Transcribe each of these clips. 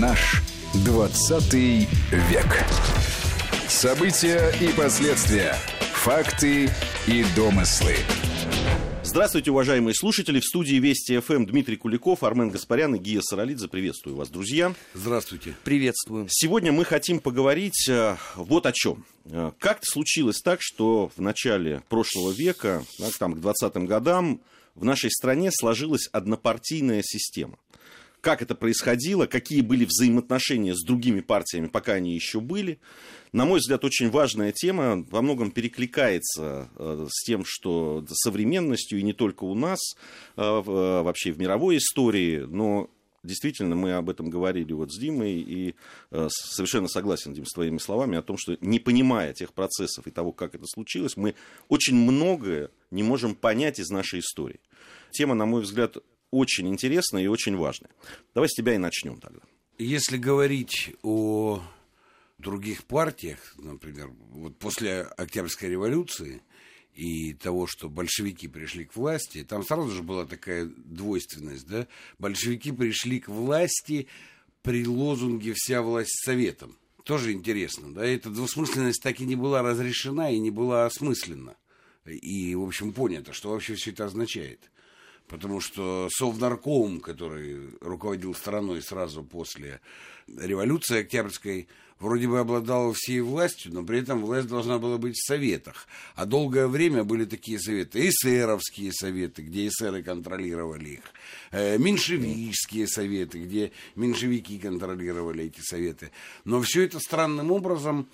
Наш 20 век. События и последствия. Факты и домыслы. Здравствуйте, уважаемые слушатели. В студии Вести ФМ Дмитрий Куликов, Армен Гаспарян и Гия Саралидзе. Приветствую вас, друзья. Здравствуйте. Приветствую. Сегодня мы хотим поговорить э, вот о чем. Э, Как случилось так, что в начале прошлого века, там, к 20-м годам, в нашей стране сложилась однопартийная система? Как это происходило, какие были взаимоотношения с другими партиями, пока они еще были. На мой взгляд, очень важная тема, во многом перекликается э, с тем, что современностью, и не только у нас, э, э, вообще в мировой истории, но действительно мы об этом говорили вот с Димой, и э, совершенно согласен, Дим, с твоими словами о том, что не понимая тех процессов и того, как это случилось, мы очень многое не можем понять из нашей истории. Тема, на мой взгляд, очень интересная и очень важная. Давай с тебя и начнем тогда. Если говорить о других партиях, например, вот после Октябрьской революции и того, что большевики пришли к власти, там сразу же была такая двойственность, да? Большевики пришли к власти при лозунге «Вся власть советом». Тоже интересно, да? Эта двусмысленность так и не была разрешена и не была осмыслена. И, в общем, понято, что вообще все это означает. Потому что Совнарком, который руководил страной сразу после революции Октябрьской, вроде бы обладал всей властью, но при этом власть должна была быть в советах. А долгое время были такие советы, эсеровские советы, где эсеры контролировали их, э, меньшевистские советы, где меньшевики контролировали эти советы. Но все это странным образом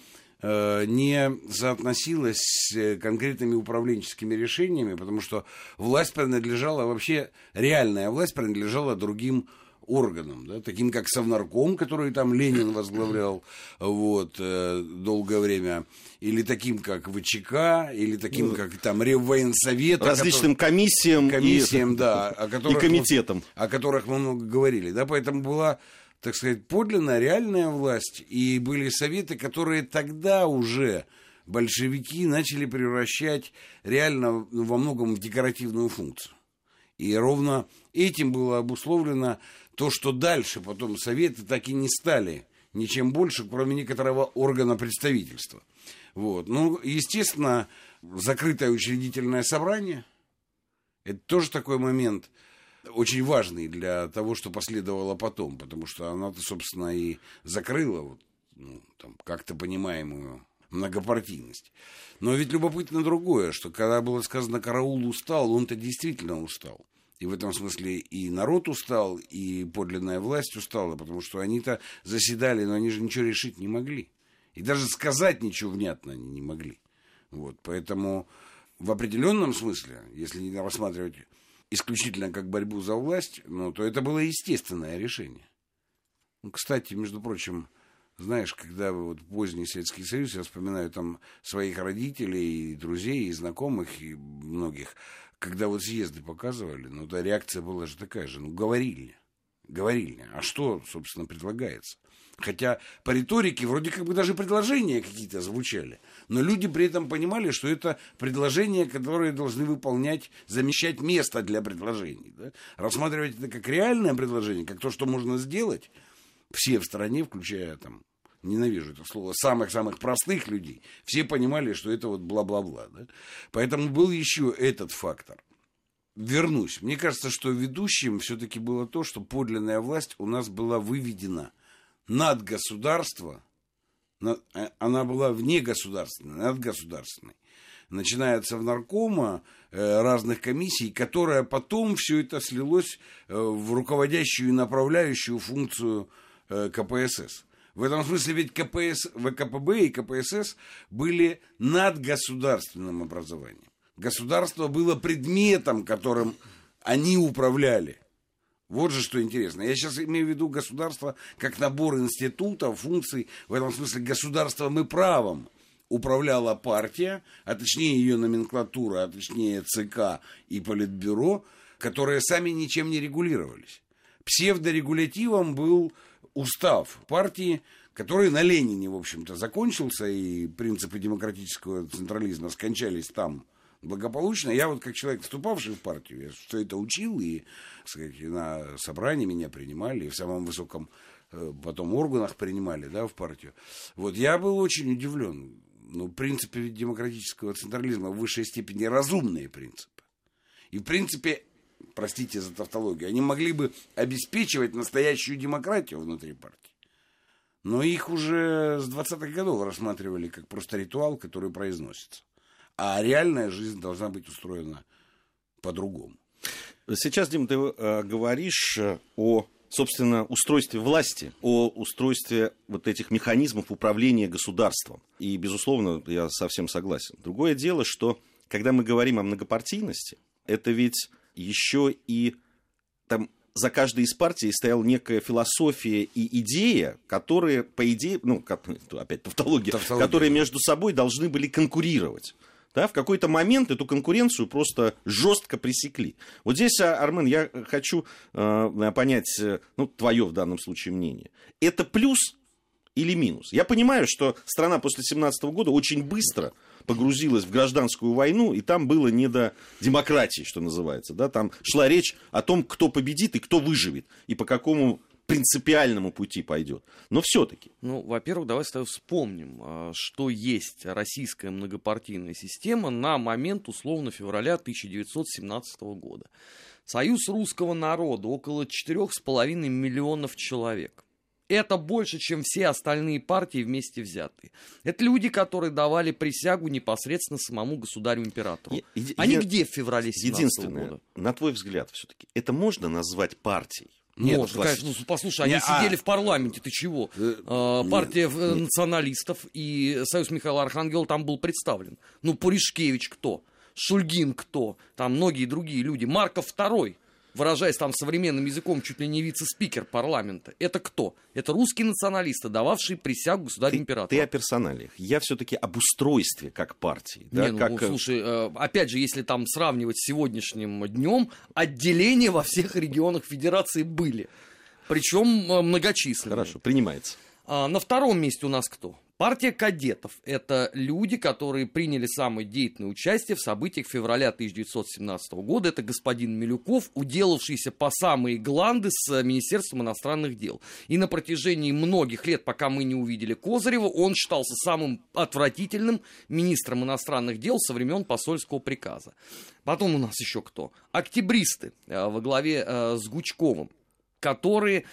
не соотносилось с э, конкретными управленческими решениями, потому что власть принадлежала вообще, реальная власть принадлежала другим органам, да, таким как Совнарком, который там Ленин возглавлял вот, э, долгое время, или таким как ВЧК, или таким как там Реввоенсовет. Различным комиссиям, котором- комиссиям, да, о и которых, комитетам. о которых мы много говорили, да, поэтому была так сказать, подлинная, реальная власть, и были советы, которые тогда уже большевики начали превращать реально во многом в декоративную функцию. И ровно этим было обусловлено то, что дальше потом советы так и не стали ничем больше, кроме некоторого органа представительства. Вот. Ну, естественно, закрытое учредительное собрание – это тоже такой момент очень важный для того, что последовало потом, потому что она-то, собственно, и закрыла вот, ну, там, как-то понимаемую многопартийность. Но ведь любопытно другое, что когда было сказано «караул устал», он-то действительно устал. И в этом смысле и народ устал, и подлинная власть устала, потому что они-то заседали, но они же ничего решить не могли. И даже сказать ничего внятно они не могли. Вот, поэтому в определенном смысле, если рассматривать исключительно как борьбу за власть, ну, то это было естественное решение. Ну, кстати, между прочим, знаешь, когда вот поздний Советский Союз, я вспоминаю там своих родителей, и друзей, и знакомых, и многих, когда вот съезды показывали, ну, да, реакция была же такая же, ну, говорили, говорили, а что, собственно, предлагается? Хотя по риторике вроде как бы даже предложения какие-то звучали. Но люди при этом понимали, что это предложения, которые должны выполнять, замещать место для предложений. Да? Рассматривать это как реальное предложение, как то, что можно сделать, все в стране, включая там, ненавижу это слово, самых-самых простых людей, все понимали, что это вот бла-бла-бла. Да? Поэтому был еще этот фактор. Вернусь. Мне кажется, что ведущим все-таки было то, что подлинная власть у нас была выведена над государство, на- э, она была вне государственной, над государственной. Начиная от Совнаркома, э, разных комиссий, которая потом все это слилось э, в руководящую и направляющую функцию КПСС. В этом смысле ведь КПС, ВКПБ и КПСС были над государственным образованием. Государство было предметом, которым они управляли. Вот же что интересно. Я сейчас имею в виду государство как набор институтов, функций. В этом смысле государством и правом управляла партия, а точнее ее номенклатура, а точнее ЦК и Политбюро, которые сами ничем не регулировались. Псевдорегулятивом был устав партии, который на Ленине, в общем-то, закончился, и принципы демократического централизма скончались там благополучно. Я вот как человек, вступавший в партию, я все это учил, и сказать, на собрании меня принимали, и в самом высоком э, потом органах принимали, да, в партию. Вот я был очень удивлен. Ну, принципы демократического централизма в высшей степени разумные принципы. И, в принципе, простите за тавтологию, они могли бы обеспечивать настоящую демократию внутри партии. Но их уже с 20-х годов рассматривали как просто ритуал, который произносится. А реальная жизнь должна быть устроена по-другому. Сейчас, Дим, ты э, говоришь э, о собственно, устройстве власти, о устройстве вот этих механизмов управления государством. И, безусловно, я совсем согласен. Другое дело, что когда мы говорим о многопартийности, это ведь еще и там за каждой из партий стояла некая философия и идея, которые, по идее, ну, опять тавтология, тавтология, которые между собой должны были конкурировать. Да, в какой-то момент эту конкуренцию просто жестко пресекли. Вот здесь, а, Армен, я хочу э, понять, э, ну, твое в данном случае мнение. Это плюс или минус? Я понимаю, что страна после 17 года очень быстро погрузилась в гражданскую войну, и там было не до демократии, что называется. Да? Там шла речь о том, кто победит и кто выживет, и по какому принципиальному пути пойдет. Но все-таки. Ну, во-первых, давай вспомним, а, что есть российская многопартийная система на момент условно февраля 1917 года. Союз русского народа около 4,5 миллионов человек. Это больше, чем все остальные партии вместе взятые. Это люди, которые давали присягу непосредственно самому государю-императору. Они е- где в феврале 17 года? на твой взгляд, все-таки, это можно назвать партией? Нет, Может, класс... конечно. Ну, послушай, они Я... сидели в парламенте, ты чего? Э, а, партия нет. Э, националистов и Союз Михаила Архангела там был представлен. Ну, Пуришкевич кто? Шульгин кто? Там многие другие люди. Марков второй выражаясь там современным языком, чуть ли не вице-спикер парламента. Это кто? Это русские националисты, дававшие присягу государю-императору. Ты, ты о персоналиях. Я все-таки об устройстве как партии. Да, не, ну, как... слушай, э, опять же, если там сравнивать с сегодняшним днем, отделения во всех регионах Федерации были. Причем э, многочисленные. Хорошо, принимается. А, на втором месте у нас кто? Партия кадетов – это люди, которые приняли самое деятельное участие в событиях февраля 1917 года. Это господин Милюков, уделавшийся по самые гланды с Министерством иностранных дел. И на протяжении многих лет, пока мы не увидели Козырева, он считался самым отвратительным министром иностранных дел со времен посольского приказа. Потом у нас еще кто? Октябристы э, во главе э, с Гучковым, которые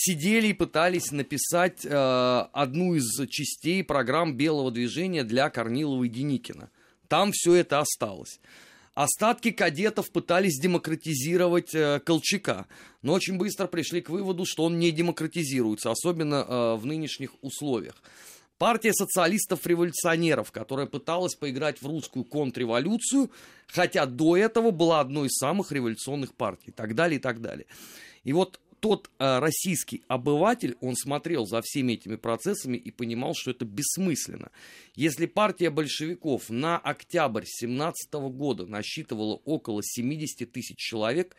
сидели и пытались написать э, одну из частей программ Белого движения для Корнилова и Деникина. Там все это осталось. Остатки кадетов пытались демократизировать э, Колчака, но очень быстро пришли к выводу, что он не демократизируется, особенно э, в нынешних условиях. Партия социалистов-революционеров, которая пыталась поиграть в русскую контрреволюцию, хотя до этого была одной из самых революционных партий, и так далее, и так далее. И вот тот э, российский обыватель, он смотрел за всеми этими процессами и понимал, что это бессмысленно. Если партия большевиков на октябрь 17 года насчитывала около 70 тысяч человек,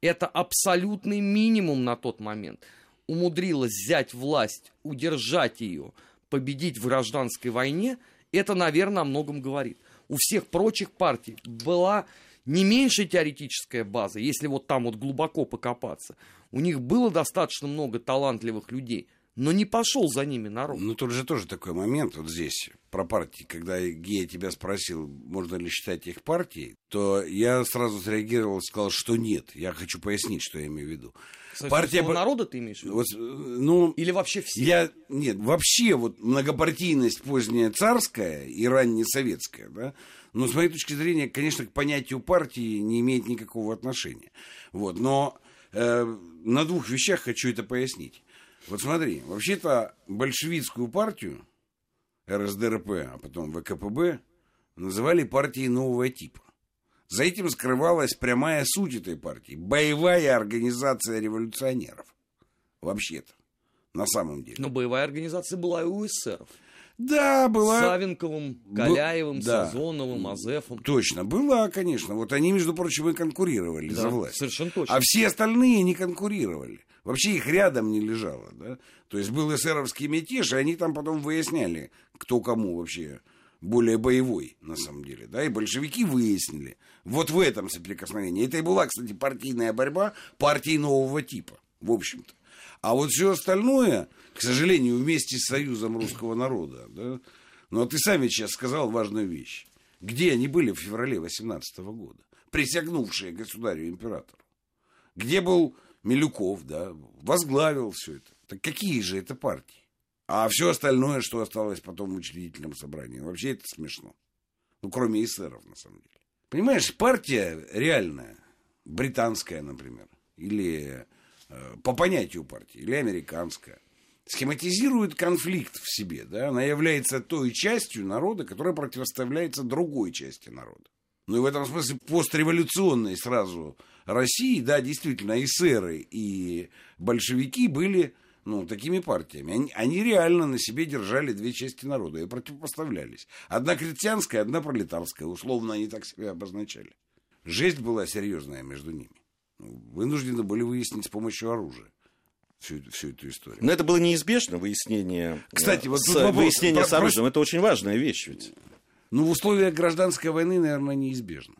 это абсолютный минимум на тот момент. Умудрилась взять власть, удержать ее, победить в гражданской войне, это, наверное, о многом говорит. У всех прочих партий была не меньше теоретическая база, если вот там вот глубоко покопаться. У них было достаточно много талантливых людей, но не пошел за ними народ. Ну, тут же тоже такой момент вот здесь, про партии. Когда Гея тебя спросил, можно ли считать их партией, то я сразу среагировал и сказал, что нет. Я хочу пояснить, что я имею в виду. Партия народа ты имеешь в виду? Вот, ну, Или вообще все? Я, нет, вообще вот многопартийность поздняя царская и ранняя советская, да, но с моей точки зрения, конечно, к понятию партии не имеет никакого отношения. Вот, но э, на двух вещах хочу это пояснить. Вот смотри, вообще-то большевистскую партию, РСДРП, а потом ВКПБ, называли партией нового типа. За этим скрывалась прямая суть этой партии. Боевая организация революционеров. Вообще-то. На самом деле. Но боевая организация была и у эсеров. Да, была. Савенковым, Каляевым, Б... да. Сазоновым, Азефом. Точно, была, конечно. Вот они, между прочим, и конкурировали да, за власть. Совершенно точно. А все остальные не конкурировали. Вообще их рядом не лежало. Да? То есть был эсеровский мятеж, и они там потом выясняли, кто кому вообще более боевой, на самом деле. Да? И большевики выяснили. Вот в этом соприкосновении. Это и была, кстати, партийная борьба партии нового типа, в общем-то. А вот все остальное, к сожалению, вместе с Союзом русского народа, да, ну, а ты сами сейчас сказал важную вещь. Где они были в феврале 18 года? Присягнувшие государю-императору. Где был Милюков, да, возглавил все это. Так какие же это партии? А все остальное, что осталось потом в учредительном собрании, вообще это смешно. Ну, кроме эсеров, на самом деле. Понимаешь, партия реальная, британская, например, или по понятию партии, или американская, схематизирует конфликт в себе, да, она является той частью народа, которая противоставляется другой части народа. Ну и в этом смысле постреволюционной сразу России, да, действительно, эсеры и большевики были ну, такими партиями. Они, они реально на себе держали две части народа и противопоставлялись. Одна крестьянская, одна пролетарская. Условно они так себя обозначали. Жесть была серьезная между ними. Ну, вынуждены были выяснить с помощью оружия всю, всю эту историю. Но это было неизбежно, выяснение, Кстати, вот с, вопрос, выяснение про, с оружием. Это очень важная вещь ведь. Ну, в условиях гражданской войны, наверное, неизбежно.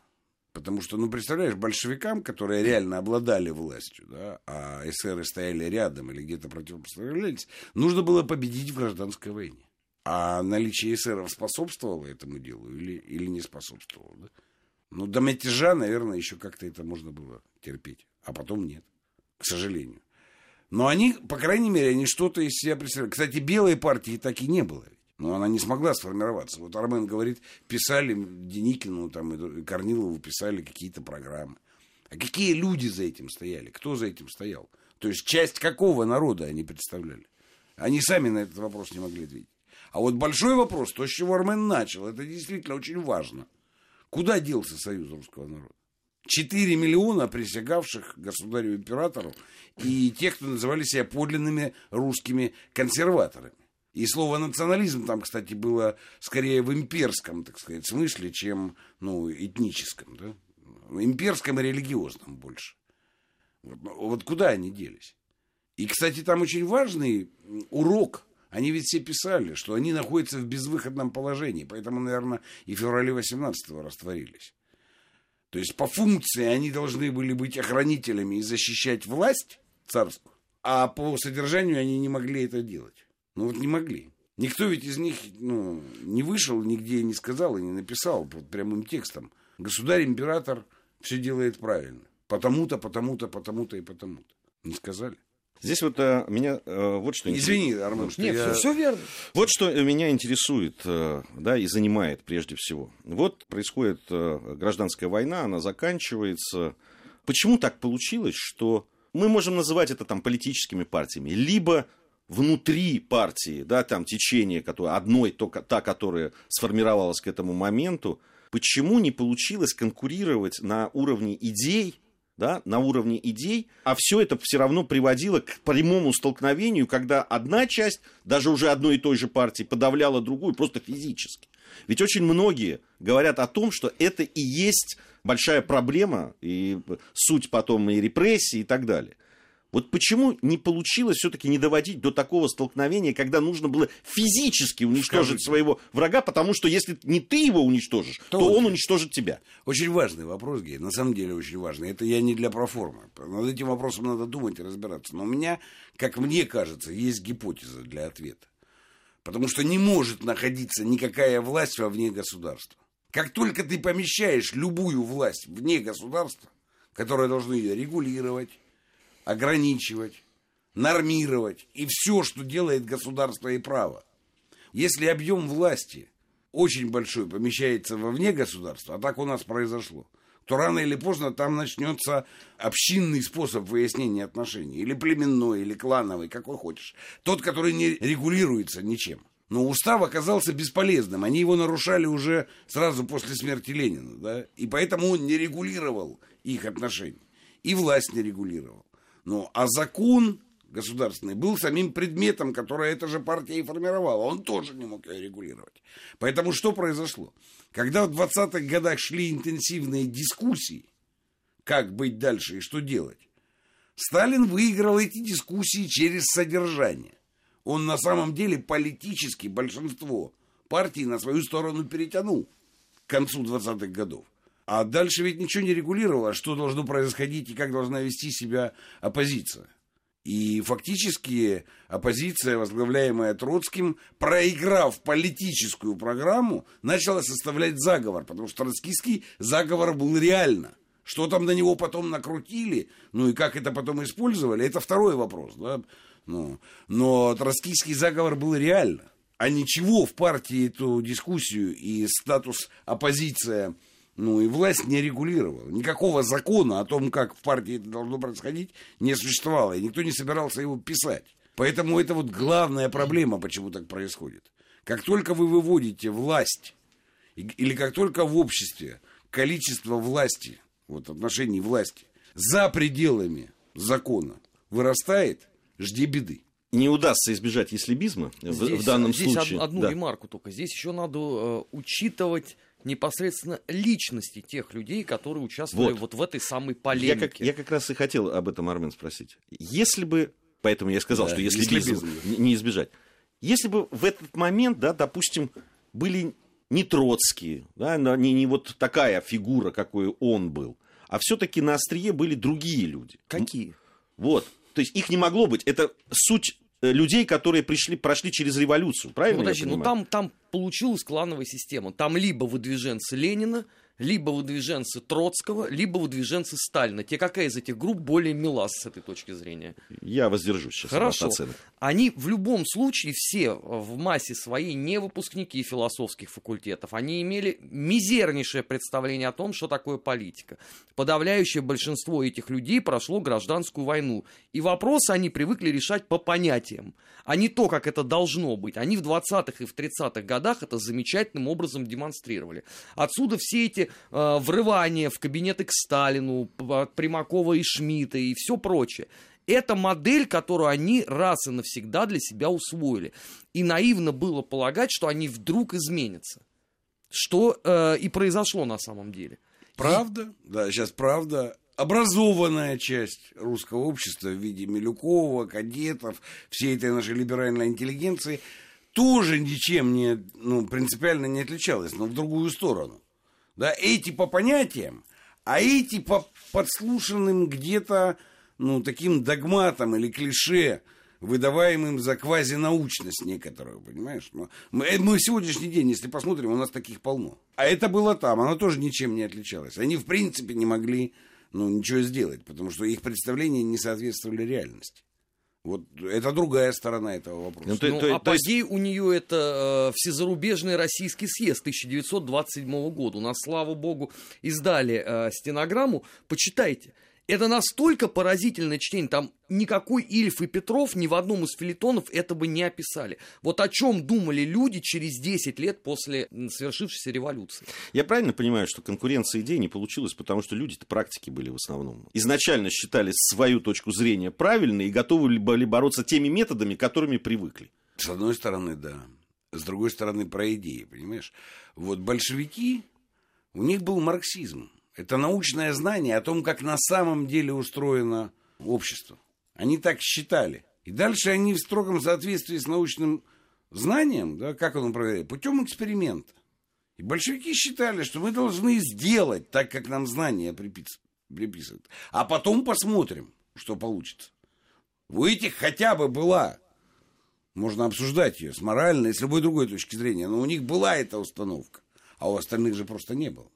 Потому что, ну, представляешь, большевикам, которые реально обладали властью, да, а эсеры стояли рядом или где-то противопоставлялись, нужно было победить в гражданской войне. А наличие эсеров способствовало этому делу или, или не способствовало, да? Ну, до мятежа, наверное, еще как-то это можно было терпеть. А потом нет, к сожалению. Но они, по крайней мере, они что-то из себя представляли. Кстати, белой партии так и не было. Но она не смогла сформироваться. Вот Армен говорит, писали Деникину там, и Корнилову писали какие-то программы. А какие люди за этим стояли? Кто за этим стоял? То есть часть какого народа они представляли? Они сами на этот вопрос не могли ответить. А вот большой вопрос, то, с чего Армен начал, это действительно очень важно. Куда делся Союз русского народа? 4 миллиона присягавших государю-императору и тех, кто называли себя подлинными русскими консерваторами. И слово национализм там, кстати, было скорее в имперском, так сказать, смысле, чем ну, этническом, да? В имперском и религиозном больше. Вот, вот куда они делись? И, кстати, там очень важный урок. Они ведь все писали, что они находятся в безвыходном положении, поэтому, наверное, и в феврале 18-го растворились. То есть по функции они должны были быть охранителями и защищать власть царскую, а по содержанию они не могли это делать. Ну вот не могли. Никто ведь из них ну, не вышел, нигде не сказал и не написал под прямым текстом. Государь-император все делает правильно. Потому-то, потому-то, потому-то и потому-то. Не сказали. Здесь вот а, меня а, вот что Извини, Армен, что Нет, я... все, верно. Вот что меня интересует, а, да, и занимает прежде всего. Вот происходит гражданская война, она заканчивается. Почему так получилось, что мы можем называть это там политическими партиями, либо внутри партии, да, там течение, которое, одной, то, та, которая сформировалась к этому моменту, почему не получилось конкурировать на уровне идей, да, на уровне идей, а все это все равно приводило к прямому столкновению, когда одна часть, даже уже одной и той же партии, подавляла другую просто физически. Ведь очень многие говорят о том, что это и есть большая проблема, и суть потом и репрессии и так далее. Вот почему не получилось все-таки не доводить до такого столкновения, когда нужно было физически уничтожить Скажите. своего врага, потому что если не ты его уничтожишь, то, То он уничтожит тебя. Очень важный вопрос, Гей, на самом деле очень важный. Это я не для проформы. Над этим вопросом надо думать и разбираться. Но у меня, как мне кажется, есть гипотеза для ответа. Потому что не может находиться никакая власть во вне государства. Как только ты помещаешь любую власть вне государства, которое должно ее регулировать, ограничивать, нормировать и все, что делает государство и право. Если объем власти очень большой помещается вовне государства, а так у нас произошло, то рано или поздно там начнется общинный способ выяснения отношений. Или племенной, или клановый, какой хочешь. Тот, который не регулируется ничем. Но устав оказался бесполезным. Они его нарушали уже сразу после смерти Ленина. Да? И поэтому он не регулировал их отношения. И власть не регулировал. Ну, а закон государственный был самим предметом, который эта же партия и формировала. Он тоже не мог ее регулировать. Поэтому что произошло? Когда в 20-х годах шли интенсивные дискуссии, как быть дальше и что делать, Сталин выиграл эти дискуссии через содержание. Он на самом деле политически большинство партий на свою сторону перетянул к концу 20-х годов. А дальше ведь ничего не регулировало, что должно происходить и как должна вести себя оппозиция. И фактически оппозиция, возглавляемая Троцким, проиграв политическую программу, начала составлять заговор, потому что троцкийский заговор был реально. Что там на него потом накрутили, ну и как это потом использовали, это второй вопрос. Да? Ну, но троцкийский заговор был реально. А ничего в партии эту дискуссию и статус оппозиция ну и власть не регулировала. Никакого закона о том, как в партии это должно происходить, не существовало. И никто не собирался его писать. Поэтому это вот главная проблема, почему так происходит. Как только вы выводите власть, или как только в обществе количество власти, вот отношений власти, за пределами закона вырастает, жди беды не удастся избежать яслибизма здесь, в, данном здесь случае. Од- одну да. ремарку только. Здесь еще надо э, учитывать непосредственно личности тех людей, которые участвовали вот, вот в этой самой полемике. Я как, я как раз и хотел об этом, Армен, спросить. Если бы, поэтому я сказал, да, что если бы не избежать, если бы в этот момент, да, допустим, были не Троцкие, да, не, не вот такая фигура, какой он был, а все-таки на острие были другие люди. Какие? Вот. То есть их не могло быть. Это суть людей, которые пришли, прошли через революцию, правильно? Ну, подожди, ну там, там получилась клановая система. Там либо выдвиженцы Ленина, либо выдвиженцы Троцкого, либо выдвиженцы Сталина. Те какая из этих групп более мила с этой точки зрения? Я воздержусь сейчас Хорошо. от оценок. Они в любом случае все в массе своей не выпускники философских факультетов. Они имели мизернейшее представление о том, что такое политика. Подавляющее большинство этих людей прошло гражданскую войну. И вопросы они привыкли решать по понятиям, а не то, как это должно быть. Они в 20-х и в 30-х годах это замечательным образом демонстрировали. Отсюда все эти э, врывания в кабинеты к Сталину, Примакова и Шмидта и все прочее. Это модель, которую они раз и навсегда для себя усвоили. И наивно было полагать, что они вдруг изменятся. Что э, и произошло на самом деле. Правда? И... Да, сейчас правда. Образованная часть русского общества в виде Милюкова, кадетов, всей этой нашей либеральной интеллигенции тоже ничем не, ну, принципиально не отличалась, но в другую сторону. Да, эти по понятиям, а эти по подслушанным где-то, ну, таким догматам или клише, выдаваемым за квазинаучность некоторую, понимаешь? Мы, мы в сегодняшний день, если посмотрим, у нас таких полно. А это было там, оно тоже ничем не отличалось. Они, в принципе, не могли ну, ничего сделать, потому что их представления не соответствовали реальности. Вот это другая сторона этого вопроса. Ну, то, ну, апогей то есть... у нее это э, всезарубежный российский съезд 1927 года. У нас, слава богу, издали э, стенограмму. Почитайте. Это настолько поразительное чтение, там никакой Ильф и Петров ни в одном из филитонов это бы не описали. Вот о чем думали люди через 10 лет после совершившейся революции. Я правильно понимаю, что конкуренция идей не получилась, потому что люди-то практики были в основном. Изначально считали свою точку зрения правильной и готовы были бороться теми методами, которыми привыкли. С одной стороны, да. С другой стороны, про идеи, понимаешь? Вот большевики, у них был марксизм это научное знание о том, как на самом деле устроено общество. Они так считали. И дальше они в строгом соответствии с научным знанием, да, как он проверяет, путем эксперимента. И большевики считали, что мы должны сделать так, как нам знания приписывают. А потом посмотрим, что получится. У этих хотя бы была, можно обсуждать ее с моральной, с любой другой точки зрения, но у них была эта установка, а у остальных же просто не было.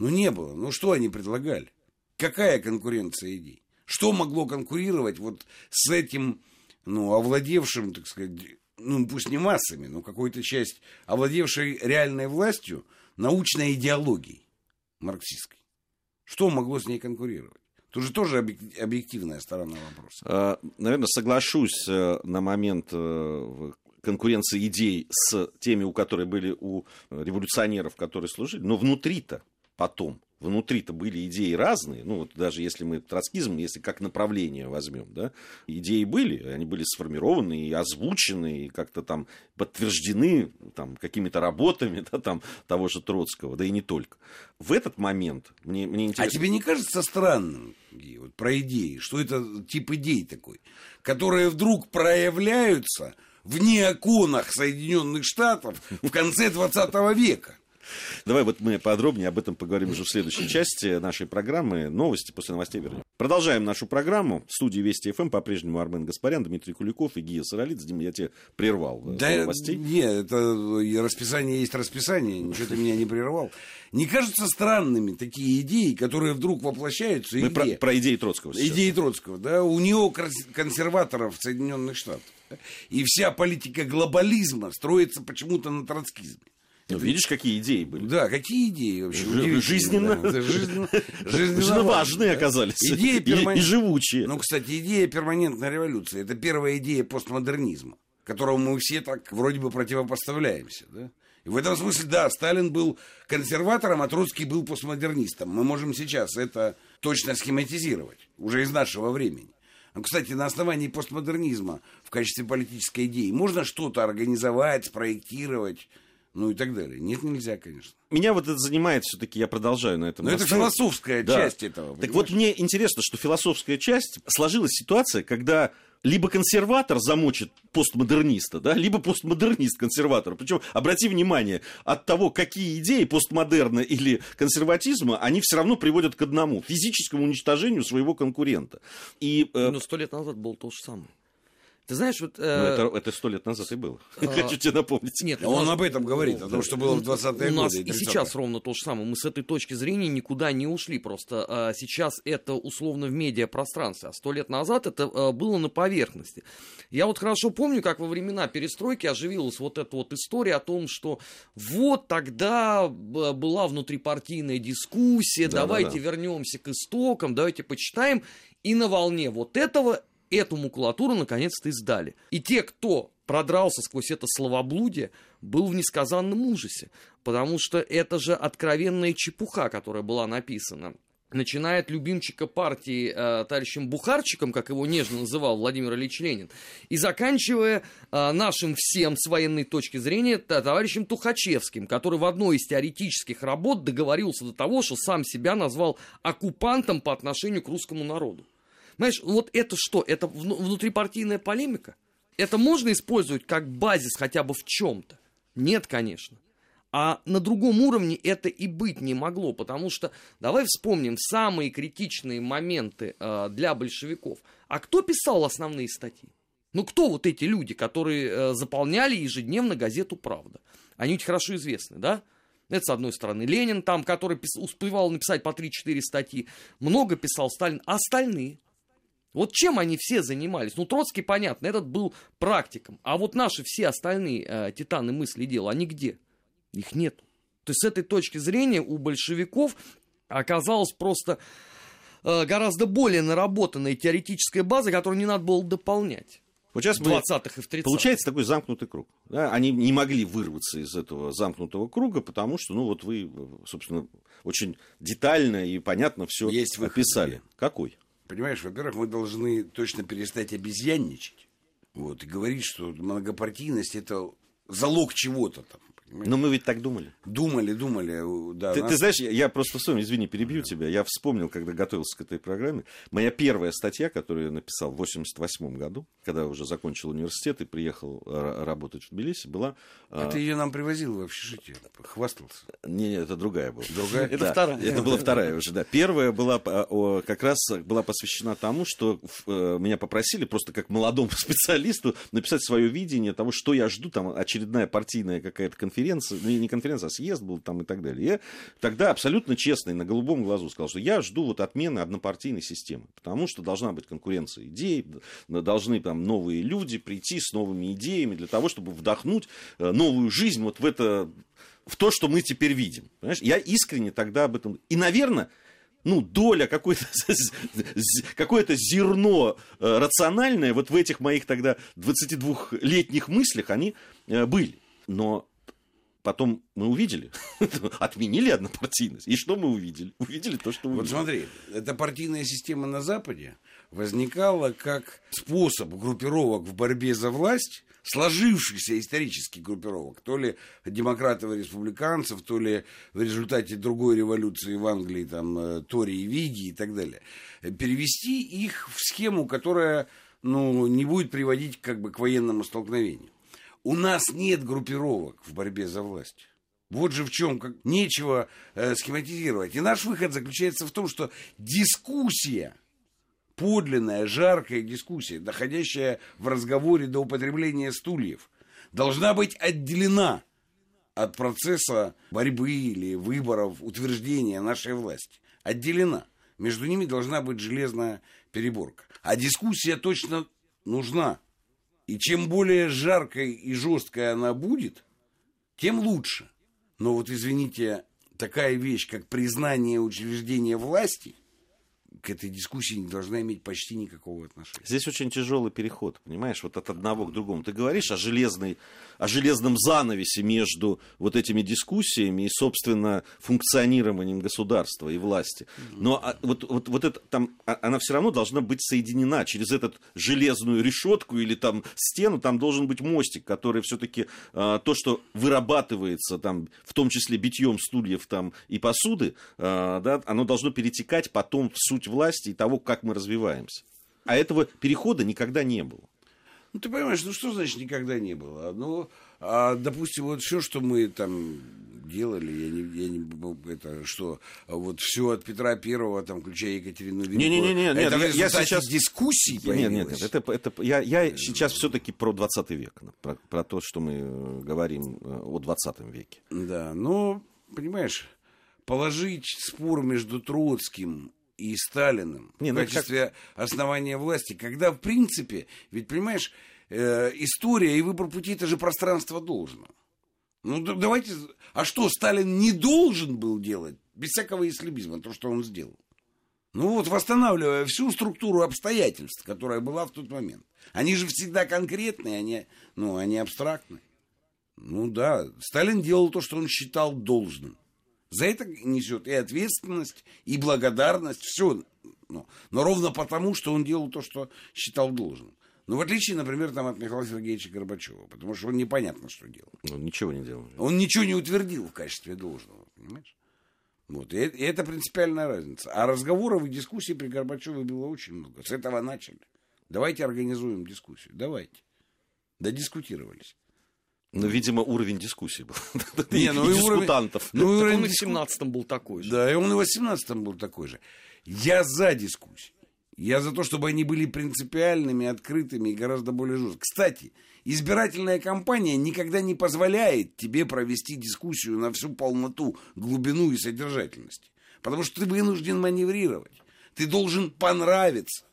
Ну, не было. Ну, что они предлагали? Какая конкуренция идей? Что могло конкурировать вот с этим, ну, овладевшим, так сказать, ну, пусть не массами, но какой-то часть, овладевшей реальной властью, научной идеологией марксистской? Что могло с ней конкурировать? Тут же тоже объективная сторона вопроса. А, Наверное, соглашусь э, на момент э, конкуренции идей с теми, у которых были у революционеров, которые служили, но внутри-то потом внутри-то были идеи разные, ну вот даже если мы троцкизм, если как направление возьмем, да, идеи были, они были сформированы и озвучены, и как-то там подтверждены там, какими-то работами да, там, того же Троцкого, да и не только. В этот момент мне, мне интересно... А тебе не кажется странным, вот, про идеи, что это тип идей такой, которые вдруг проявляются в неоконах Соединенных Штатов в конце 20 века? Давай вот мы подробнее об этом поговорим уже в следующей части нашей программы. Новости после новостей вернем. Продолжаем нашу программу. В студии Вести ФМ по-прежнему Армен Гаспарян, Дмитрий Куликов и Гия Саралидзе. Дим, я тебя прервал. э, Да, новостей. нет, это и расписание есть расписание, ничего ты меня не прервал. Не кажутся странными такие идеи, которые вдруг воплощаются Мы про, про идеи Троцкого сейчас. Идеи Троцкого, да, у него консерваторов Соединенных Штатах. И вся политика глобализма строится почему-то на троцкизме. Ну, видишь, какие идеи были. Да, какие идеи вообще? Жизненно- да. Жизненно, Жизненно важные оказались. Идея И- перман- и живучие. Ну, кстати, идея перманентной революции – это первая идея постмодернизма, которому мы все так вроде бы противопоставляемся. Да? И в этом смысле, да, Сталин был консерватором, а Троцкий был постмодернистом. Мы можем сейчас это точно схематизировать, уже из нашего времени. Ну, кстати, на основании постмодернизма в качестве политической идеи можно что-то организовать, спроектировать, ну и так далее. Нет, нельзя, конечно. Меня вот это занимает все-таки, я продолжаю на этом. Но это настаивать. философская Да. часть этого. Так понимаешь? вот, мне интересно, что философская часть сложилась ситуация, когда либо консерватор замочит постмодерниста, да, либо постмодернист консерватора. Причем, обрати внимание, от того, какие идеи постмодерна или консерватизма, они все равно приводят к одному физическому уничтожению своего конкурента. И э, Ну, сто лет назад было то же самое. Ты знаешь, вот... ну, э, это, это сто лет назад и было. Хочу тебе напомнить. Нет, Он нас- об этом говорит, о том, что было в 20-е У нас годы. и сейчас ровно то же самое. Мы с этой точки зрения никуда не ушли. Просто а, сейчас это условно в медиапространстве, а сто лет назад это а, было на поверхности. Я вот хорошо помню, как во времена перестройки оживилась вот эта вот история о том, что вот тогда б- была внутрипартийная дискуссия, Да, давайте да, да. вернемся к истокам, давайте почитаем. И на волне вот этого эту макулатуру наконец-то издали. И те, кто продрался сквозь это словоблудие, был в несказанном ужасе. Потому что это же откровенная чепуха, которая была написана. Начиная от любимчика партии э, товарищем Бухарчиком, как его нежно называл Владимир Ильич Ленин, и заканчивая э, нашим всем с военной точки зрения товарищем Тухачевским, который в одной из теоретических работ договорился до того, что сам себя назвал оккупантом по отношению к русскому народу. Знаешь, вот это что? Это вну- внутрипартийная полемика? Это можно использовать как базис хотя бы в чем-то? Нет, конечно. А на другом уровне это и быть не могло, потому что давай вспомним самые критичные моменты э, для большевиков. А кто писал основные статьи? Ну кто вот эти люди, которые э, заполняли ежедневно газету «Правда»? Они ведь хорошо известны, да? Это, с одной стороны, Ленин там, который пис- успевал написать по 3-4 статьи. Много писал Сталин. А остальные? Вот чем они все занимались? Ну, Троцкий, понятно, этот был практиком. А вот наши все остальные э, титаны мысли и дела, они где? Их нет. То есть с этой точки зрения у большевиков оказалась просто э, гораздо более наработанная теоретическая база, которую не надо было дополнять. Вот сейчас В мы 20-х и в 30-х. Получается такой замкнутый круг. Да? Они не могли вырваться из этого замкнутого круга, потому что, ну, вот вы, собственно, очень детально и понятно все Есть выход, описали. Илья. Какой? Понимаешь, во-первых, мы должны точно перестать обезьянничать. Вот, и говорить, что многопартийность это залог чего-то там. Но мы ведь так думали. Думали, думали, да. Ты, нас- ты знаешь, я, я просто вспомнил, извини, перебью тебя. Я вспомнил, когда готовился к этой программе. Моя первая статья, которую я написал в 88 году, когда уже закончил университет и приехал э, работать в Тбилиси, была... э, А ты ее нам привозил в общежитие, хвастался. Не, не, это другая была. Другая? Это Да, вторая. Это была вторая уже, да. Первая была э, о, как раз была посвящена тому, что э, меня попросили просто как молодому специалисту написать свое видение того, что я жду, там очередная партийная какая-то конференция, ну, не конференция, а съезд был там и так далее. Я тогда абсолютно честно и на голубом глазу сказал, что я жду вот отмены однопартийной системы, потому что должна быть конкуренция идей, должны там новые люди прийти с новыми идеями для того, чтобы вдохнуть э, новую жизнь вот в это в то, что мы теперь видим. Понимаешь? Я искренне тогда об этом... И, наверное, ну, доля, какое-то, какое-то зерно э, рациональное вот в этих моих тогда 22-летних мыслях, они э, были. Но потом мы увидели, отменили однопартийность. И что мы увидели? Увидели то, что увидели. Вот смотри, эта партийная система на Западе возникала как способ группировок в борьбе за власть, сложившихся исторических группировок, то ли демократов и республиканцев, то ли в результате другой революции в Англии, там, э, Тори и Виги и так далее, перевести их в схему, которая ну, не будет приводить как бы к военному столкновению. У нас нет группировок в борьбе за власть. Вот же в чем как, нечего э, схематизировать. И наш выход заключается в том, что дискуссия, подлинная, жаркая дискуссия, доходящая в разговоре до употребления стульев, должна быть отделена от процесса борьбы или выборов, утверждения нашей власти. Отделена. Между ними должна быть железная переборка. А дискуссия точно нужна. И чем более жаркой и жесткой она будет, тем лучше. Но вот, извините, такая вещь, как признание учреждения власти, к этой дискуссии не должна иметь почти никакого отношения. Здесь очень тяжелый переход, понимаешь, вот от одного к другому. Ты говоришь о, железной, о железном занавесе между вот этими дискуссиями и, собственно, функционированием государства и власти. Но а, вот, вот, вот это там, а, она все равно должна быть соединена через эту железную решетку или там стену, там должен быть мостик, который все-таки а, то, что вырабатывается там, в том числе битьем стульев там и посуды, а, да, оно должно перетекать потом в суть власти и того, как мы развиваемся. А этого перехода никогда не было. Ну, ты понимаешь, ну что значит никогда не было? Ну, а, допустим, вот все, что мы там делали, я не, я не это что, вот все от Петра Первого, там, включая Екатерину Великую. Не, не, не, это нет, я, я сейчас дискуссий нет, нет, нет, появилось. это, это я, я сейчас все-таки про 20 век, про, про то, что мы э, говорим э, о 20 веке. Да, но, понимаешь, положить спор между Троцким и Сталиным Не, в ну это качестве основания власти, когда, в принципе, ведь, понимаешь, э, история и выбор пути – это же пространство должно. Ну, да- давайте... А что, Сталин не должен был делать, без всякого ислибизма, то, что он сделал? Ну вот, восстанавливая всю структуру обстоятельств, которая была в тот момент. Они же всегда конкретные, они, ну, они абстрактные. Ну да, Сталин делал то, что он считал должным. За это несет и ответственность, и благодарность, все. Ну, но ровно потому, что он делал то, что считал должным. Ну, в отличие, например, там, от Михаила Сергеевича Горбачева, потому что он непонятно, что делал. Ну, ничего не делали. Он ничего не утвердил в качестве должного, понимаешь? Вот, и, э- и это принципиальная разница. А разговоров и дискуссий при Горбачеве было очень много. С этого начали. Давайте организуем дискуссию. Давайте. Додискутировались. Ну, видимо, уровень дискуссий был. Не, ну И и уровень- дискутантов. Ну, и Так уровень он и в диску- 17-м был такой же. Да, и он и в 18-м был такой же. Я за дискуссии. Я за то, чтобы они были принципиальными, открытыми и гораздо более жесткими. Кстати, избирательная кампания никогда не позволяет тебе провести дискуссию на всю полноту, глубину и содержательность. Потому что ты вынужден маневрировать. Ты должен понравиться.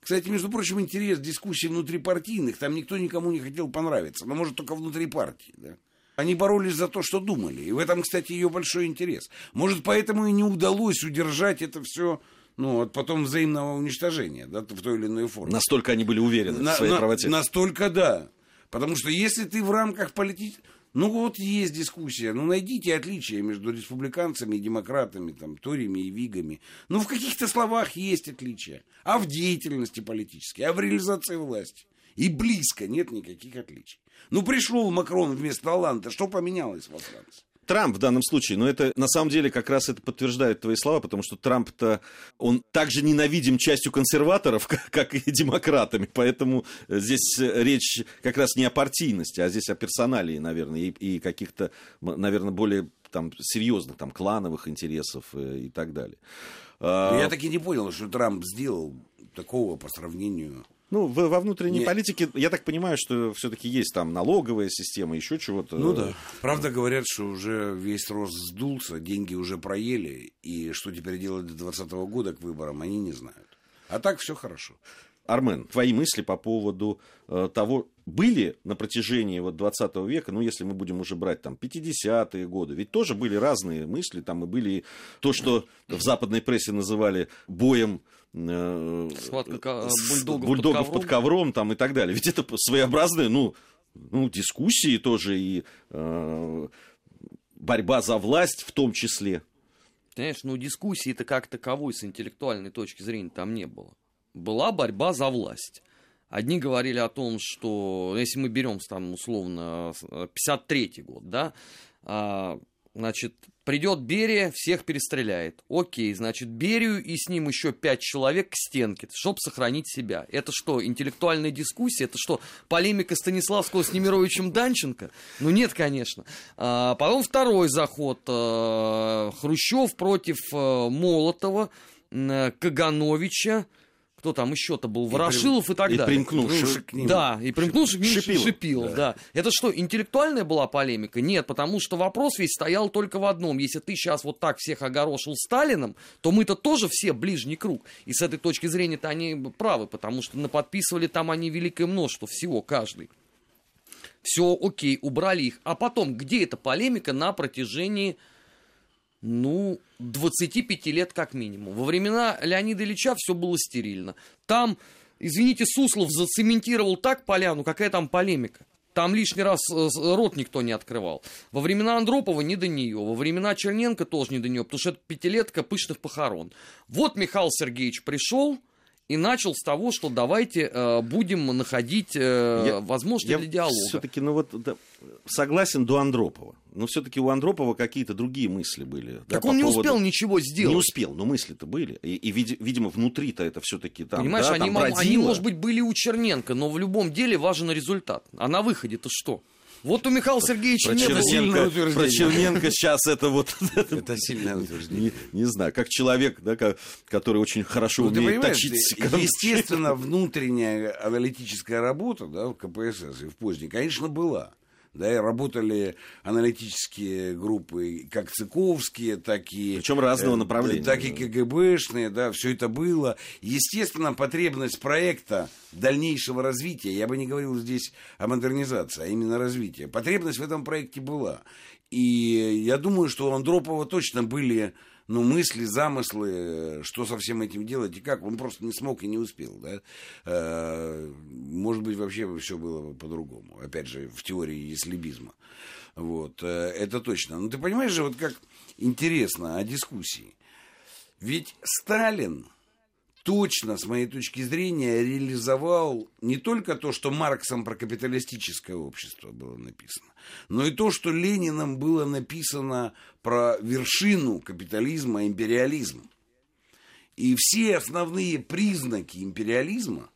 Кстати, между прочим, интерес дискуссий внутрипартийных, там никто никому не хотел понравиться, но может только внутри партии, да. Они боролись за то, что думали. И в этом, кстати, ее большой интерес. Может, поэтому и не удалось удержать это все, ну, от потом взаимного уничтожения, да, в той или иной форме. Настолько они были уверены На- в своей на- правоте. Настолько да. Потому что если ты в рамках политики... Ну вот есть дискуссия. Ну найдите отличия между республиканцами и демократами, там, ториями и вигами. Ну в каких-то словах есть отличия. А в деятельности политической, а в реализации власти. И близко нет никаких отличий. Ну пришел Макрон вместо Оланда, что поменялось во Франции? Трамп в данном случае, но это на самом деле как раз это подтверждает твои слова, потому что Трамп-то, он также ненавидим частью консерваторов, как, как и демократами, поэтому э, здесь э, речь как раз не о партийности, а здесь о персоналии, наверное, и, и каких-то, наверное, более там серьезных, там, клановых интересов э, и так далее. А, Я так и не понял, что Трамп сделал такого по сравнению... Ну, в- во внутренней Не- политике, я так понимаю, что все-таки есть там налоговая система, еще чего-то. Ну да. Правда, говорят, что уже весь рост сдулся, деньги уже проели, и что теперь делать до 2020 года к выборам, они не знают. А так все хорошо. Армен, твои мысли по поводу э, того, были на протяжении вот 20 века, ну, если мы будем уже брать там 50-е годы, ведь тоже были разные мысли, там и были то, что в западной прессе называли боем Схватка ка- с- бульдогов под бульдогов ковром. под ковром там и так далее. Ведь это своеобразные, ну, ну дискуссии тоже и э, борьба за власть в том числе. Понимаешь, ну дискуссии-то как таковой с интеллектуальной точки зрения там не было. Была борьба за власть. Одни говорили о том, что, если мы берем там условно 53 год, да, а, Значит, придет Берия, всех перестреляет. Окей, значит, Берию и с ним еще пять человек к стенке, чтобы сохранить себя. Это что, интеллектуальная дискуссия? Это что, полемика Станиславского с Немировичем Данченко? Ну нет, конечно. А, потом второй заход. А, Хрущев против а, Молотова, а, Кагановича, кто там еще-то был, Ворошилов и, так и далее. примкнувший к ним. Да, и примкнувший к ним Шипилов. Шипилов, да. Это что, интеллектуальная была полемика? Нет, потому что вопрос весь стоял только в одном. Если ты сейчас вот так всех огорошил Сталином, то мы-то тоже все ближний круг. И с этой точки зрения-то они правы, потому что наподписывали там они великое множество всего, каждый. Все, окей, убрали их. А потом, где эта полемика на протяжении, ну, 25 лет как минимум? Во времена Леонида Ильича все было стерильно. Там, извините, Суслов зацементировал так поляну, какая там полемика. Там лишний раз э, рот никто не открывал. Во времена Андропова не до нее. Во времена Черненко тоже не до нее, потому что это пятилетка пышных похорон. Вот Михаил Сергеевич пришел и начал с того, что давайте э, будем находить э, Я- возможности для диалога. все-таки, ну вот, да, согласен до Андропова. Но все-таки у Андропова какие-то другие мысли были. да, Так по он не поводу- успел ничего сделать. Не успел, но мысли-то были. И, и, види- видимо, внутри-то это все-таки там, Понимаешь, да, они, там они, бродило. может быть, были у Черненко, но в любом деле важен результат. А на выходе-то что? Вот у Михаила Сергеевича Про не было. сильное Черненко, утверждение. про Черненко сейчас это вот... Это сильное утверждение. Не, не знаю, как человек, да, ко- который очень хорошо Ну, умеет точить... естественно, внутренняя аналитическая работа да, в КПСС и в поздней, конечно, была. Да, и работали аналитические группы, как ЦИКовские, так и... Причем разного э, направления. Так и КГБшные, да, все это было. Естественно, потребность проекта дальнейшего развития, я бы не говорил здесь о модернизации, а именно развития, потребность в этом проекте была. И я думаю, что у Андропова точно были ну, мысли, замыслы, э, что со всем этим делать и как. Он просто не смог и не успел. Да? Э, Может быть, вообще все было бы по-другому. Опять же, в теории яслибизма. Вот, э, это точно. Но ты понимаешь же, вот как интересно о дискуссии. Ведь Сталин точно, с моей точки зрения, реализовал не только то, что Марксом про капиталистическое общество было написано, но и то, что Лениным было написано про вершину капитализма, империализм. И все основные признаки империализма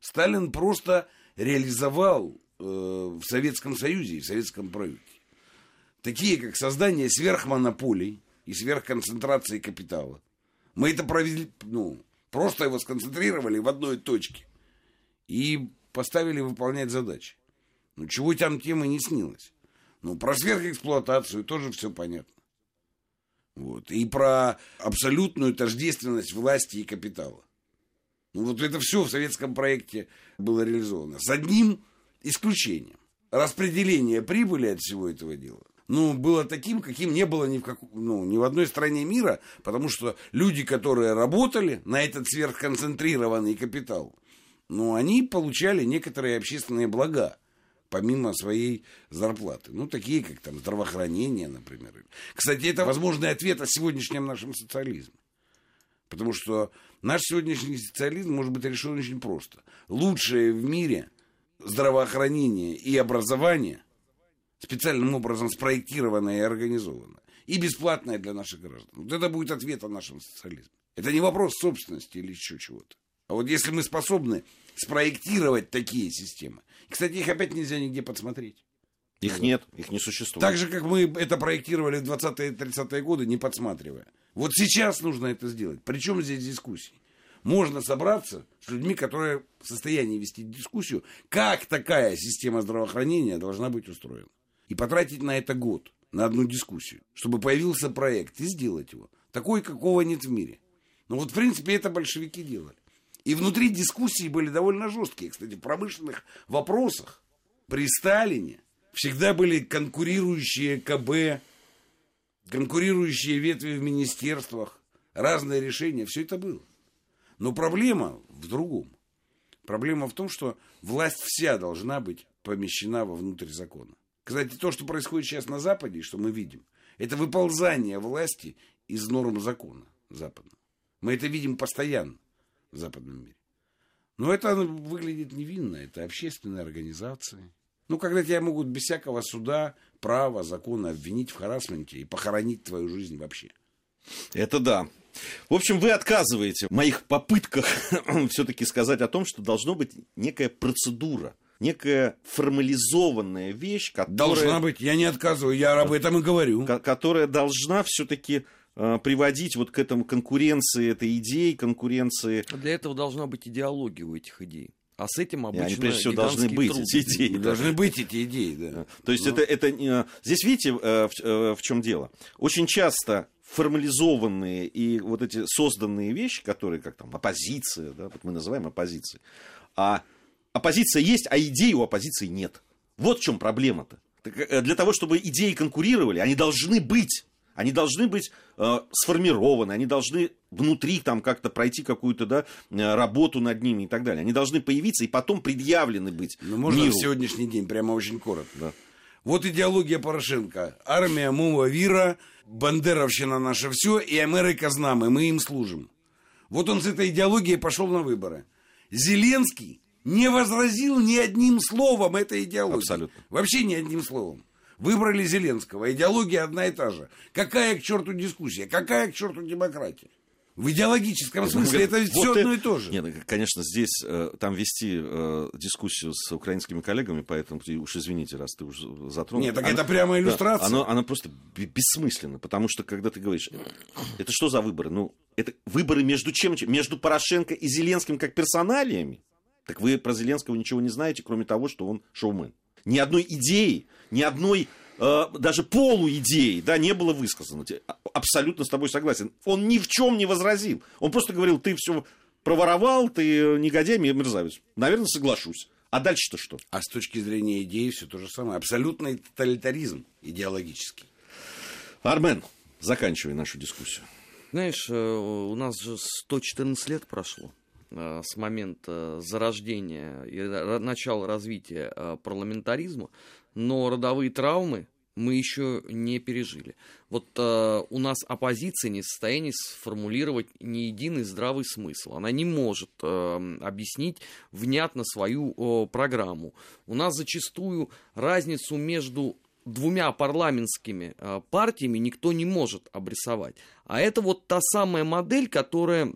Сталин просто реализовал э, в Советском Союзе и в Советском правительстве. Такие, как создание сверхмонополий и сверхконцентрации капитала. Мы это провели, ну, просто его сконцентрировали в одной точке и поставили выполнять задачи. Ну, чего там темы не снилось. Ну, про сверхэксплуатацию тоже все понятно. Вот. И про абсолютную тождественность власти и капитала. Ну, вот это все в советском проекте было реализовано. С одним исключением. Распределение прибыли от всего этого дела ну, было таким, каким не было ни в, как, ну, ни в одной стране мира, потому что люди, которые работали на этот сверхконцентрированный капитал, ну, они получали некоторые общественные блага, помимо своей зарплаты. Ну, такие, как там здравоохранение, например. Кстати, это возможный ответ о сегодняшнем нашем социализме. Потому что наш сегодняшний социализм может быть решен очень просто. Лучшее в мире здравоохранение и образование специальным образом спроектированное и организованное. И бесплатное для наших граждан. Вот это будет ответ о нашем социализме. Это не вопрос собственности или еще чего-то. А вот если мы способны спроектировать такие системы. Кстати, их опять нельзя нигде подсмотреть. Их нет, их не существует. Так же, как мы это проектировали в 20-е 30-е годы, не подсматривая. Вот сейчас нужно это сделать. Причем здесь дискуссии? Можно собраться с людьми, которые в состоянии вести дискуссию, как такая система здравоохранения должна быть устроена. И потратить на это год, на одну дискуссию, чтобы появился проект, и сделать его. Такой, какого нет в мире. Ну вот, в принципе, это большевики делали. И внутри дискуссии были довольно жесткие. Кстати, в промышленных вопросах при Сталине всегда были конкурирующие КБ, конкурирующие ветви в министерствах, разные решения, все это было. Но проблема в другом. Проблема в том, что власть вся должна быть помещена вовнутрь закона. Кстати, то, что происходит сейчас на Западе, что мы видим, это выползание власти из норм закона западного. Мы это видим постоянно в западном мире. Но это выглядит невинно. Это общественные организации, Ну, когда тебя могут без всякого суда, права, закона обвинить в харасменте и похоронить твою жизнь вообще. Это да. В общем, вы отказываете в моих попытках все-таки сказать о том, что должно быть некая процедура, некая формализованная вещь, которая... Должна быть, я не отказываю, я об этом и говорю. Которая должна все-таки э, приводить вот к этому конкуренции этой идеи, конкуренции... Для этого должна быть идеология у этих идей. А с этим обычно... И они, прежде всего, должны быть, труды. эти идеи. Должны быть эти идеи, да. То есть, Но... это, это... Здесь, видите, в, в чем дело? Очень часто формализованные и вот эти созданные вещи, которые как там оппозиция, да, вот мы называем оппозицией, а оппозиция есть, а идей у оппозиции нет. Вот в чем проблема-то. Э, для того, чтобы идеи конкурировали, они должны быть. Они должны быть э, сформированы, они должны внутри там как-то пройти какую-то да, э, работу над ними и так далее. Они должны появиться и потом предъявлены быть. Ну, можно миру. в сегодняшний день, прямо очень коротко. Да. Вот идеология Порошенко. Армия, мова, вира, бандеровщина наша все, и Америка с нами, мы им служим. Вот он с этой идеологией пошел на выборы. Зеленский не возразил ни одним словом этой идеологии. Абсолютно. Вообще ни одним словом. Выбрали Зеленского. Идеология одна и та же. Какая к черту дискуссия? Какая к черту демократия? В идеологическом смысле это вот все одно и то же. Нет, конечно, здесь э, там вести э, дискуссию с украинскими коллегами, поэтому уж извините, раз ты уже затронул. Нет, так она, это прямо иллюстрация. Да, оно, оно просто бессмысленно, потому что когда ты говоришь, это что за выборы? Ну, это выборы между чем? Между Порошенко и Зеленским как персоналиями? Так вы про Зеленского ничего не знаете, кроме того, что он шоумен. Ни одной идеи, ни одной Э, даже полуидеи, да, не было высказано. А, абсолютно с тобой согласен. Он ни в чем не возразил. Он просто говорил, ты все проворовал, ты негодяй, мерзавец. Наверное, соглашусь. А дальше-то что? А с точки зрения идеи все то же самое. Абсолютный тоталитаризм идеологический. Армен, заканчивай нашу дискуссию. Знаешь, э, у нас же 114 лет прошло с момента зарождения и начала развития парламентаризма но родовые травмы мы еще не пережили. Вот э, у нас оппозиция не в состоянии сформулировать ни единый здравый смысл. Она не может э, объяснить внятно свою э, программу. У нас зачастую разницу между двумя парламентскими э, партиями никто не может обрисовать. А это вот та самая модель, которая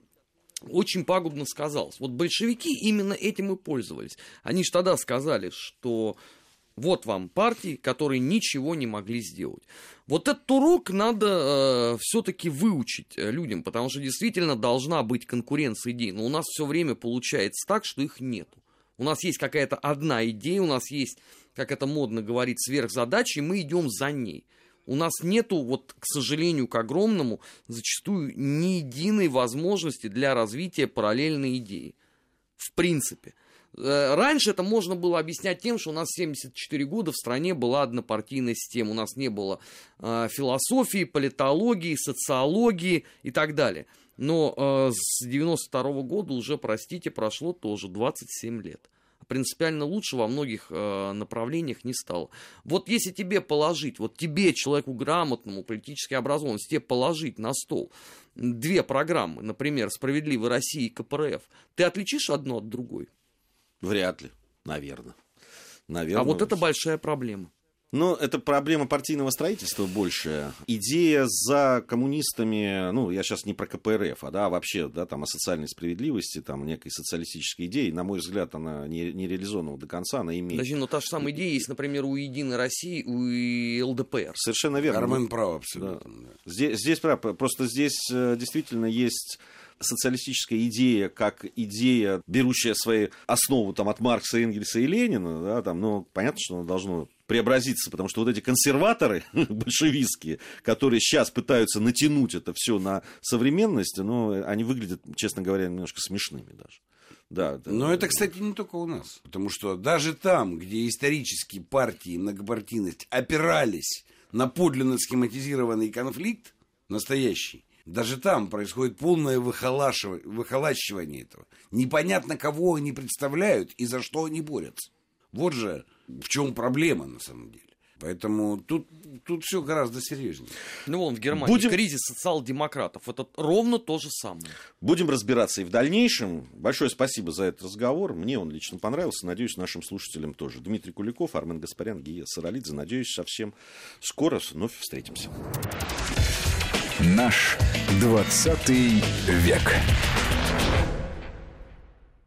очень пагубно сказалась. Вот большевики именно этим и пользовались. Они же тогда сказали, что вот вам партии, которые ничего не могли сделать. Вот этот урок надо э, все-таки выучить э, людям, потому что действительно должна быть конкуренция идей. Но у нас все время получается так, что их нету. У нас есть какая-то одна идея, у нас есть, как это модно говорить, сверхзадача, и мы идем за ней. У нас нету, вот, к сожалению, к огромному, зачастую ни единой возможности для развития параллельной идеи. В принципе. Э, раньше это можно было объяснять тем, что у нас 74 года в стране была однопартийная система. У нас не было э, философии, политологии, социологии и так далее. Но э, с 92 -го года уже, простите, прошло тоже 27 лет. Принципиально лучше во многих э, направлениях не стало. Вот если тебе положить, вот тебе, человеку грамотному, политически образованному, тебе положить на стол две программы, например, «Справедливая Россия» и КПРФ, ты отличишь одну от другой? Вряд ли, наверное. наверное. А вот это большая проблема. Ну, это проблема партийного строительства больше. Идея за коммунистами, ну, я сейчас не про КПРФ, а да, вообще, да, там о социальной справедливости, там некой социалистической идеи, на мой взгляд, она не, не реализована до конца, она имеет. Подожди, но та же самая идея есть, например, у Единой России, у ЛДПР. Совершенно верно. Армен прав абсолютно. Да. Здесь, здесь прав, просто здесь э, действительно есть социалистическая идея как идея, берущая свои основу там, от Маркса, Энгельса и Ленина, да, там, ну, понятно, что оно должно преобразиться, потому что вот эти консерваторы большевистские, которые сейчас пытаются натянуть это все на современность, ну, они выглядят, честно говоря, немножко смешными даже. Да, да. Но это, кстати, не только у нас. Потому что даже там, где исторически партии и многопартийность опирались на подлинно схематизированный конфликт, настоящий, даже там происходит полное выхолащивание этого. Непонятно, кого они представляют и за что они борются. Вот же в чем проблема на самом деле. Поэтому тут, тут все гораздо серьезнее. Ну, вон в Германии Будем- кризис социал-демократов. Это ровно то же самое. Будем разбираться и в дальнейшем. Большое спасибо за этот разговор. Мне он лично понравился. Надеюсь, нашим слушателям тоже. Дмитрий Куликов, Армен Гаспарян, Гия Саралидзе. Надеюсь, совсем скоро вновь встретимся. Наш 20 век.